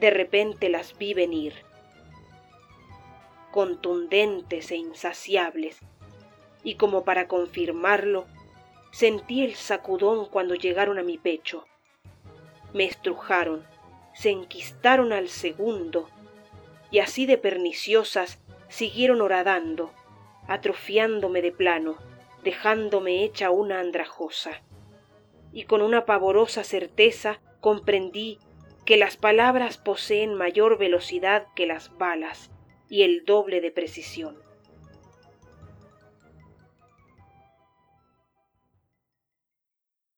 de repente las vi venir, contundentes e insaciables, y como para confirmarlo, sentí el sacudón cuando llegaron a mi pecho. Me estrujaron, se enquistaron al segundo, y así de perniciosas siguieron horadando, atrofiándome de plano, dejándome hecha una andrajosa. Y con una pavorosa certeza comprendí que las palabras poseen mayor velocidad que las balas y el doble de precisión.